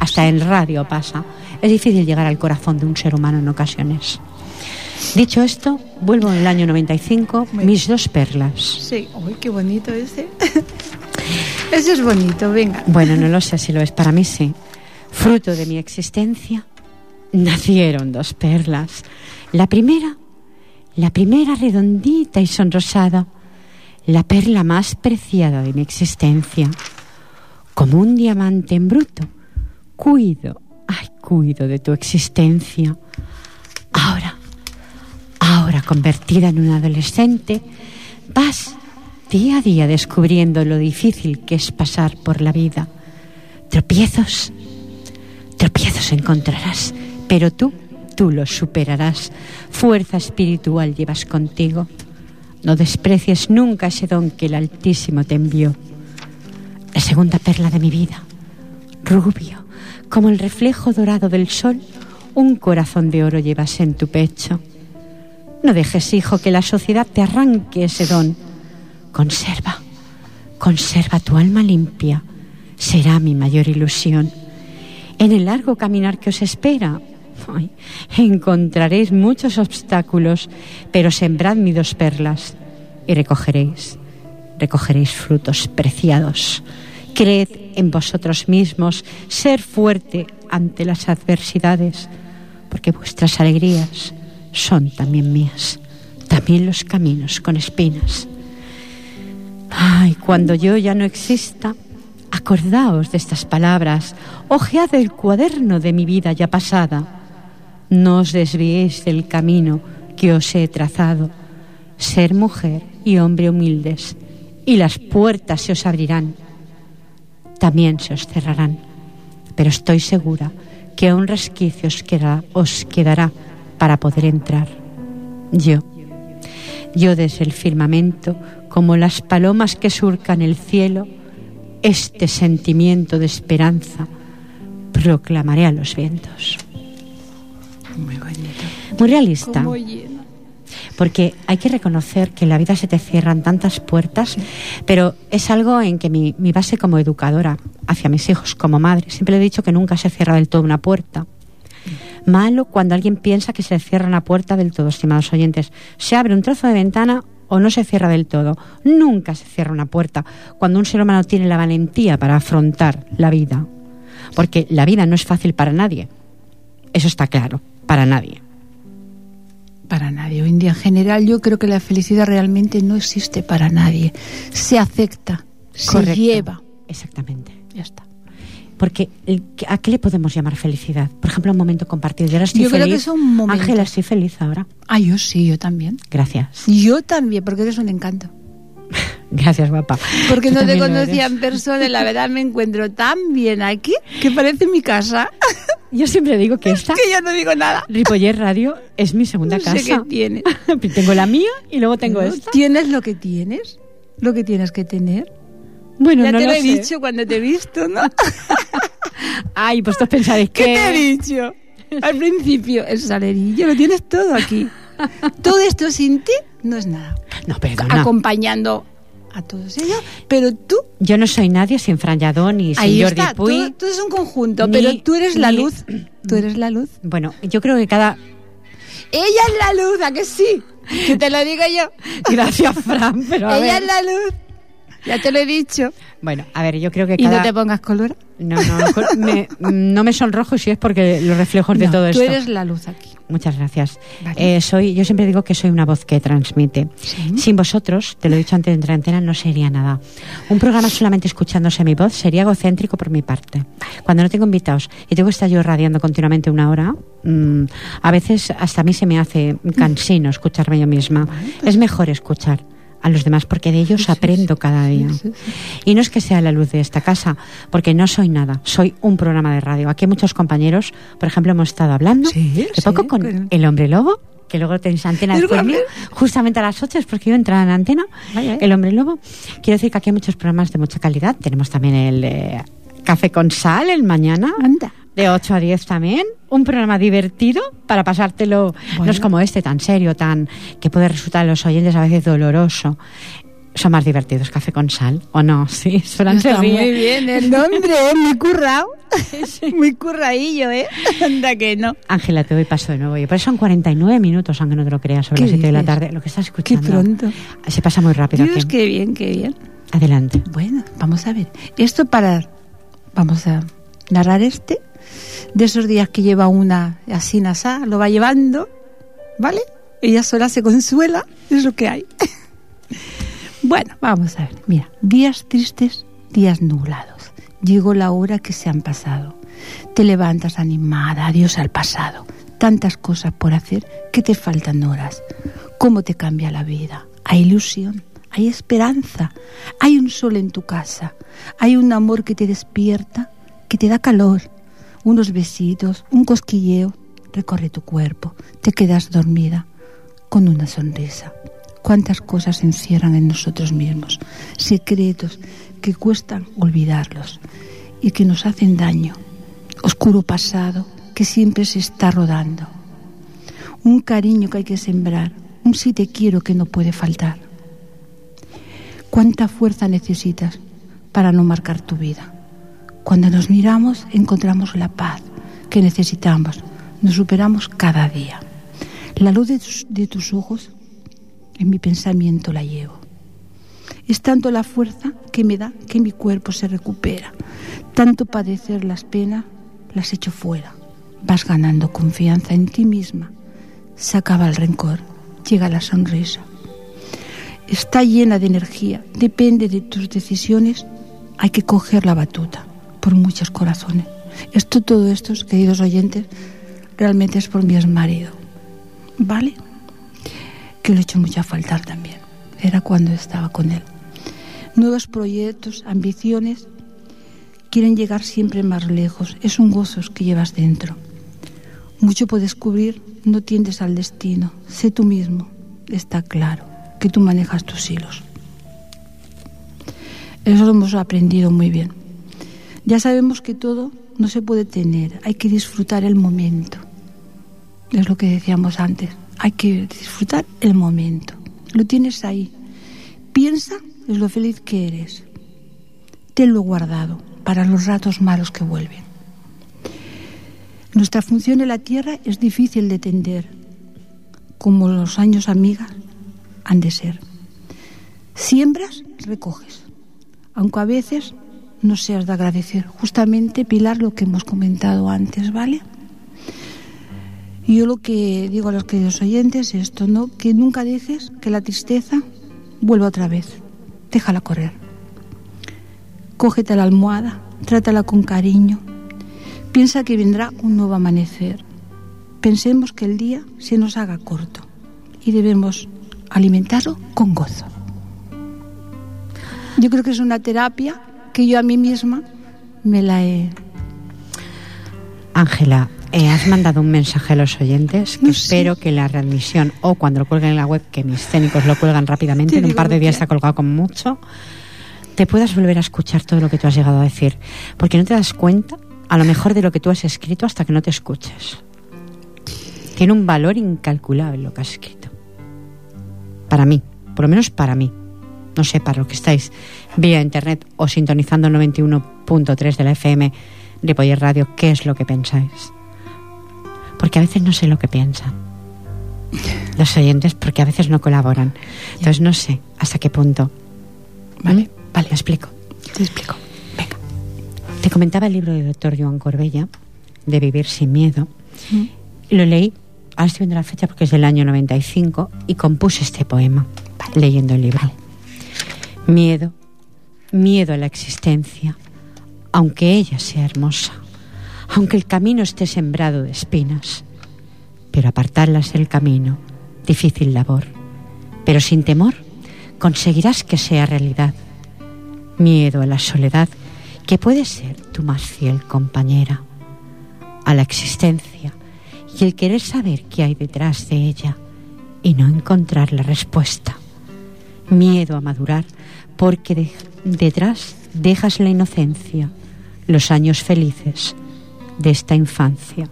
Hasta en radio pasa. Es difícil llegar al corazón de un ser humano en ocasiones. Dicho esto, vuelvo en el año 95, Muy mis dos perlas. Sí, uy, qué bonito ese. [LAUGHS] ese es bonito, venga. Bueno, no lo sé si lo es, para mí sí. Fruto de mi existencia, nacieron dos perlas. La primera, la primera redondita y sonrosada, la perla más preciada de mi existencia. Como un diamante en bruto, cuido, ay, cuido de tu existencia. Ahora, ahora convertida en una adolescente, vas día a día descubriendo lo difícil que es pasar por la vida. Tropiezos, tropiezos encontrarás, pero tú, tú los superarás. Fuerza espiritual llevas contigo. No desprecies nunca ese don que el Altísimo te envió. La segunda perla de mi vida, rubio, como el reflejo dorado del sol, un corazón de oro llevas en tu pecho. No dejes, hijo, que la sociedad te arranque ese don. Conserva, conserva tu alma limpia. Será mi mayor ilusión. En el largo caminar que os espera, encontraréis muchos obstáculos, pero sembrad mis dos perlas y recogeréis, recogeréis frutos preciados. Creed en vosotros mismos, ser fuerte ante las adversidades, porque vuestras alegrías son también mías, también los caminos con espinas. Ay, cuando yo ya no exista, acordaos de estas palabras, ojead el cuaderno de mi vida ya pasada. No os desviéis del camino que os he trazado. Ser mujer y hombre humildes, y las puertas se os abrirán, también se os cerrarán. Pero estoy segura que un resquicio os, os quedará para poder entrar. Yo, yo desde el firmamento, como las palomas que surcan el cielo, este sentimiento de esperanza proclamaré a los vientos. Muy bonito. Muy realista. Porque hay que reconocer que en la vida se te cierran tantas puertas, pero es algo en que mi, mi base como educadora hacia mis hijos, como madre, siempre le he dicho que nunca se cierra del todo una puerta. Malo cuando alguien piensa que se le cierra una puerta del todo, estimados oyentes. Se abre un trozo de ventana o no se cierra del todo. Nunca se cierra una puerta cuando un ser humano tiene la valentía para afrontar la vida. Porque la vida no es fácil para nadie. Eso está claro, para nadie. Para nadie. Hoy en día, en general, yo creo que la felicidad realmente no existe para nadie. Se acepta, se lleva. Exactamente. Ya está. Porque ¿a qué le podemos llamar felicidad? Por ejemplo, un momento compartido. Yo ahora estoy Yo creo que son momentos. Ángela, estoy feliz ahora. Ah, yo sí, yo también. Gracias. Yo también, porque eres un encanto. [LAUGHS] Gracias, guapa. Porque Tú no te conocía en persona y la verdad me encuentro tan bien aquí que parece mi casa. Yo siempre digo que [LAUGHS] esta que yo no digo nada. Ripoller Radio es mi segunda No sé casa. qué tienes. [LAUGHS] tengo la mía y luego tengo ¿No? esta. Tienes lo que tienes, lo que tienes que tener. Bueno, ya no te lo, lo he sé. dicho cuando te he visto, ¿no? [LAUGHS] Ay, pues vosotros pensaréis ¿Qué que... te he dicho? Al principio, el salerillo, lo tienes todo aquí. Todo esto sin ti no es nada. No, perdona. Acompañando a todos ellos, pero tú, Yo no soy nadie sin Fran Lladón y sin ahí Jordi está, Puy. todo, todo es un conjunto, Ni- pero tú eres la luz. Tú eres la luz. Bueno, yo creo que cada... Ella es la luz, ¿a que sí? Que te lo digo yo. Gracias, Fran, pero a Ella ver... es la luz. Ya te lo he dicho. Bueno, a ver, yo creo que Y cada... no te pongas color. No, no, me- no me sonrojo si es porque los reflejos de todo tú esto. eres la luz aquí. Muchas gracias. Vale. Eh, soy, yo siempre digo que soy una voz que transmite. Sí. Sin vosotros, te lo he dicho antes de entrar en antena, no sería nada. Un programa solamente escuchándose mi voz sería egocéntrico por mi parte. Cuando no tengo invitados y tengo que estar yo radiando continuamente una hora, mm, a veces hasta a mí se me hace cansino escucharme yo misma. Es mejor escuchar a los demás porque de ellos aprendo cada día. sí, Y no es que sea la luz de esta casa, porque no soy nada, soy un programa de radio. Aquí muchos compañeros, por ejemplo, hemos estado hablando de poco con el hombre lobo, que luego tenéis antena hombre- mía, justamente a las 8 es porque yo entraba en antena, Vaya, eh. el hombre lobo. Quiero decir que aquí hay muchos programas de mucha calidad. Tenemos también el eh, Café con Sal el mañana. Anda. De 8 a 10 también, un programa divertido para pasártelo, no es Bueno. como este tan serio, tan que puede resultar a los oyentes a veces doloroso. Son más divertidos, café con sal, ¿o no? [LAUGHS] Sí, Fran Está muy bien el nombre, ¿eh? [LAUGHS] Muy currado. [LAUGHS] Muy curradillo, ¿eh? Anda que no. Ángela, te doy paso de nuevo. Y por eso son 49 minutos, aunque no te lo creas, sobre ¿Qué las 7 de la tarde. Lo que estás Qué escuchando. pronto. Se pasa muy rápido Dios, aquí. qué bien, qué bien. Adelante. Bueno, vamos a ver. Esto para... Vamos a narrar este. De esos días que lleva una así nasá, lo va llevando, ¿vale? Ella sola se consuela, es lo que hay. [LAUGHS] bueno, vamos a ver. Mira, días tristes, días nublados. Llegó la hora que se han pasado. Te levantas animada, adiós al pasado. Tantas cosas por hacer que te faltan horas. ¿Cómo te cambia la vida? Hay ilusión, hay esperanza, hay un sol en tu casa, hay un amor que te despierta, que te da calor, unos besitos, un cosquilleo, recorre tu cuerpo, te quedas dormida con una sonrisa. Cuántas cosas se encierran en nosotros mismos, secretos que cuestan olvidarlos y que nos hacen daño, oscuro pasado que siempre se está rodando, un cariño que hay que sembrar, un sí te quiero que no puede faltar. ¿Cuánta fuerza necesitas para no marcar tu vida? Cuando nos miramos encontramos la paz que necesitamos. nos superamos cada día. La luz de tus, ojos en mi pensamiento la llevo. Es tanto la fuerza que me da que mi cuerpo se recupera. Tanto padecer las penas las echo fuera. Vas ganando confianza en ti misma. Se acaba el rencor, llega la sonrisa. Está llena de energía, depende de tus decisiones. Hay que coger la batuta por muchos corazones. Esto, todo esto, queridos oyentes, realmente es por mi exmarido. ¿Vale? Que lo he hecho mucha falta también. Era cuando estaba con él. Nuevos proyectos, ambiciones, quieren llegar siempre más lejos. Es un gozo que llevas dentro. Mucho por descubrir, no tiendes al destino. Sé tú mismo, está claro, que tú manejas tus hilos. Eso lo hemos aprendido muy bien. Ya sabemos que todo no se puede tener, hay que disfrutar el momento. Es lo que decíamos antes, hay que disfrutar el momento. Lo tienes ahí. Piensa en lo feliz que eres. Tenlo guardado para los ratos malos que vuelven. Nuestra función en la tierra es difícil de entender, como los años amigas han de ser. Siembras, recoges, aunque a veces no seas de agradecer. Justamente, Pilar, lo que hemos comentado antes, ¿vale? Yo lo que digo a los queridos oyentes es esto, ¿no? Que nunca dejes que la tristeza vuelva otra vez. Déjala correr. Cógete la almohada, trátala con cariño. Piensa que vendrá un nuevo amanecer. Pensemos que el día se nos haga corto y debemos alimentarlo con gozo. Yo creo que es una terapia que yo a mí misma me la he... Ángela, eh, has mandado un mensaje a los oyentes que espero que la readmisión o cuando lo cuelguen en la web, que mis técnicos lo cuelgan rápidamente, en un par de días está colgado con mucho, te puedas volver a escuchar todo lo que tú has llegado a decir. Porque no te das cuenta, a lo mejor, de lo que tú has escrito hasta que no te escuches. Tiene un valor incalculable lo que has escrito. Para mí, por lo menos para mí no sé, para lo que estáis vía internet o sintonizando el 91.3 de la FM de Poyer Radio, ¿qué es lo que pensáis? Porque a veces no sé lo que piensan los oyentes, porque a veces no colaboran. Entonces no sé hasta qué punto. Vale, ¿Mm? vale, lo explico. Te explico. Venga. Te comentaba el libro del doctor Joan Corbella, de Vivir sin Miedo. Mm. Lo leí, ahora estoy viendo la fecha porque es del año 95, y compuse este poema leyendo el libro. Miedo, miedo a la existencia, aunque ella sea hermosa, aunque el camino esté sembrado de espinas, pero apartarlas del camino, difícil labor, pero sin temor conseguirás que sea realidad. Miedo a la soledad, que puede ser tu más fiel compañera, a la existencia y el querer saber qué hay detrás de ella y no encontrar la respuesta. Miedo a madurar porque detrás dejas la inocencia, los años felices de esta infancia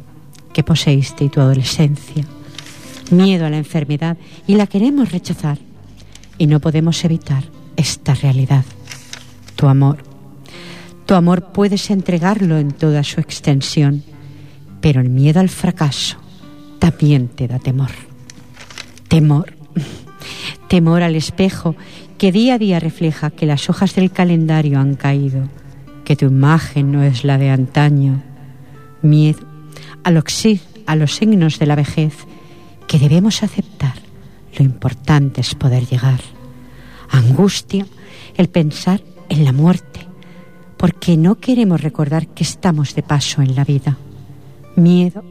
que poseíste y tu adolescencia. Miedo a la enfermedad y la queremos rechazar y no podemos evitar esta realidad. Tu amor. Tu amor puedes entregarlo en toda su extensión, pero el miedo al fracaso también te da temor. Temor. Temor al espejo que día a día refleja que las hojas del calendario han caído, que tu imagen no es la de antaño. Miedo a los, a los signos de la vejez que debemos aceptar. Lo importante es poder llegar. Angustia el pensar en la muerte, porque no queremos recordar que estamos de paso en la vida. Miedo,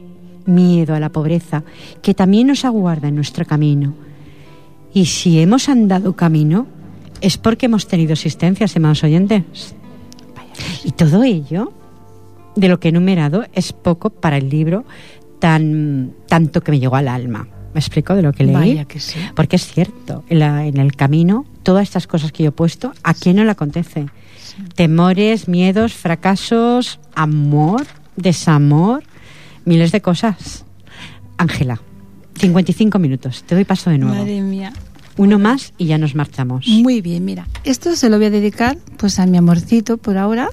miedo a la pobreza que también nos aguarda en nuestro camino. Y si hemos andado camino, es porque hemos tenido existencias, estimados oyentes. Y todo ello, de lo que he enumerado, es poco para el libro tan tanto que me llegó al alma. ¿Me explico de lo que leí? Vaya que sí. Porque es cierto, en, la, en, el camino, todas estas cosas que yo he puesto, ¿a quién no le acontece? Sí. Temores, miedos, fracasos, amor, desamor, miles de cosas. Ángela, 55 minutos, te doy paso de nuevo. Madre mía. Uno más y ya nos marchamos. Muy bien, mira, esto se lo voy a dedicar pues a mi amorcito por ahora,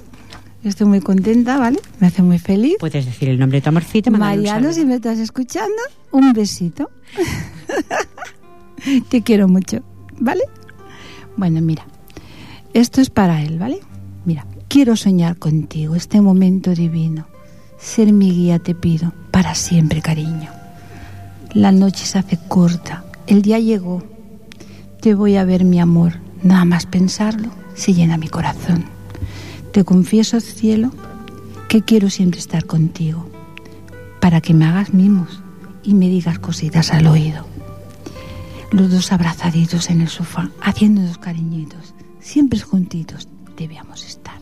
Estoy muy contenta, ¿vale? Me hace muy feliz. Puedes decir el nombre de tu amorcito. Mariano, si me estás escuchando, un besito. [LAUGHS] Te quiero mucho, ¿vale? Bueno, mira, esto es para él, ¿vale? Mira, quiero soñar contigo este momento divino. Ser mi guía te pido, para siempre, cariño. La noche se hace corta, el día llegó. Te voy a ver, mi amor. Nada más pensarlo, se llena mi corazón. Te confieso, cielo, que quiero siempre estar contigo, para que me hagas mimos y me digas cositas al oído. Los dos abrazaditos en el sofá, haciéndonos cariñitos, siempre juntitos, debíamos estar,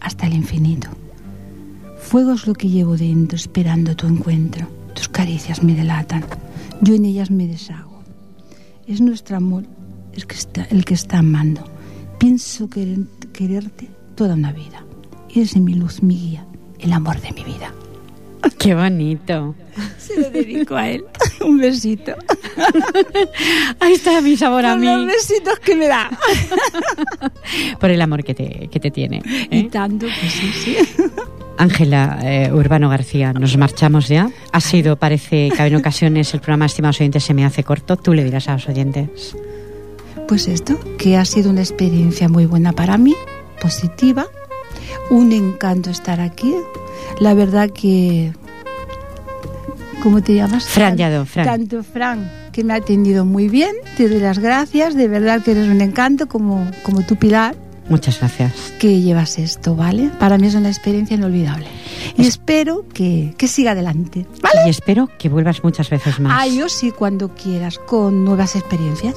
hasta el infinito. Fuego es lo que llevo dentro, esperando tu encuentro. Tus caricias me delatan, yo en ellas me deshago. Es nuestro amor el que está, el que está amando. Pienso querer, quererte toda una vida. Eres mi luz, mi guía, el amor de mi vida. Qué bonito. [LAUGHS] Se lo dedico a él. [LAUGHS] Un besito. [LAUGHS] Ahí está mi sabor a mí. Los besitos que me da. Por el amor que te, que te tiene. ¿eh? Y tanto que sí, sí. Ángela eh, Urbano García, nos marchamos ya. Ha sido, parece que en ocasiones el programa Estimados Oyentes se me hace corto. Tú le dirás a los oyentes. Pues esto, que ha sido una experiencia muy buena para mí positiva. Un encanto estar aquí. La verdad que... ¿Cómo te llamas? Fran Yado, Fran. Tanto Fran, que me ha atendido muy bien. Te doy las gracias. De verdad que eres un encanto como, como tu Pilar. Muchas gracias. Que llevas esto, ¿vale? Para mí es una experiencia inolvidable. Y es... espero que, que, siga adelante, ¿vale? Y espero que vuelvas muchas veces más. Ah, yo sí, cuando quieras, con nuevas experiencias.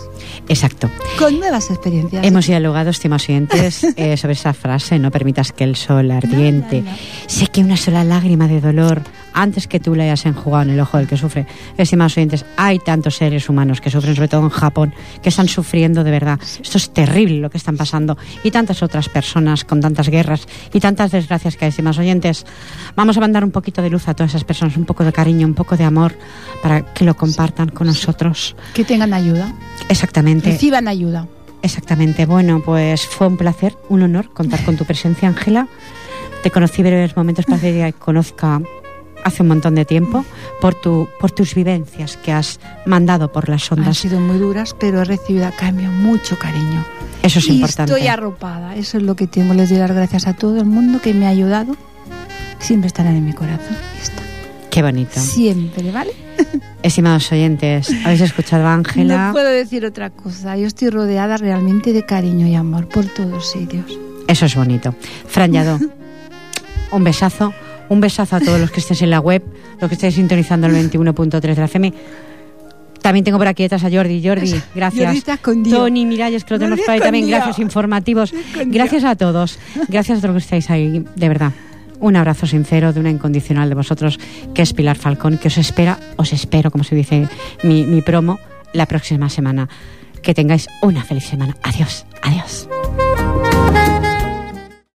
Exacto. Con nuevas experiencias. Hemos dialogado, estimados oyentes, [LAUGHS] eh, sobre esa frase, no permitas que el sol ardiente no, no, no. seque una sola lágrima de dolor antes que tú le hayas enjugado en el ojo del que sufre. Estimados oyentes, hay tantos seres humanos que sufren, sobre todo en Japón, que están sufriendo de verdad. Esto es terrible lo que están pasando. Y tantas otras personas con tantas guerras y tantas desgracias que hay, estimados oyentes. Vamos a mandar un poquito de luz a todas esas personas, un poco de cariño, un poco de amor, para que lo compartan con nosotros. Que tengan ayuda. Exactamente. Reciban ayuda. Exactamente. Bueno, pues fue un placer, un honor contar con tu presencia, Ángela. Te conocí breves momentos, parece que conozca hace un montón de tiempo por, tu, por tus vivencias que has mandado por las ondas. Han sido muy duras, pero he recibido a cambio mucho cariño. Eso es y importante. Estoy arropada, eso es lo que tengo. Les doy las gracias a todo el mundo que me ha ayudado. Siempre estarán en mi corazón. Está. Qué bonito. Siempre, ¿vale? [LAUGHS] Estimados oyentes, habéis escuchado a Ángela. No puedo decir otra cosa. Yo estoy rodeada realmente de cariño y amor por todos sitios. Eso es bonito. Fran Yadó, [LAUGHS] un besazo. Un besazo a todos los que estéis en la web, los que estéis sintonizando el 21.3 de la FM. También tengo por aquí detrás a Jordi. Jordi, gracias. Jordi Tony Miralles, que lo tenemos por ahí también. Gracias, informativos. Gracias a todos. Gracias a todos los que estáis ahí, de verdad. Un abrazo sincero de una incondicional de vosotros, que es Pilar Falcón, que os espera, os espero, como se dice mi, mi promo, la próxima semana. Que tengáis una feliz semana. Adiós, adiós.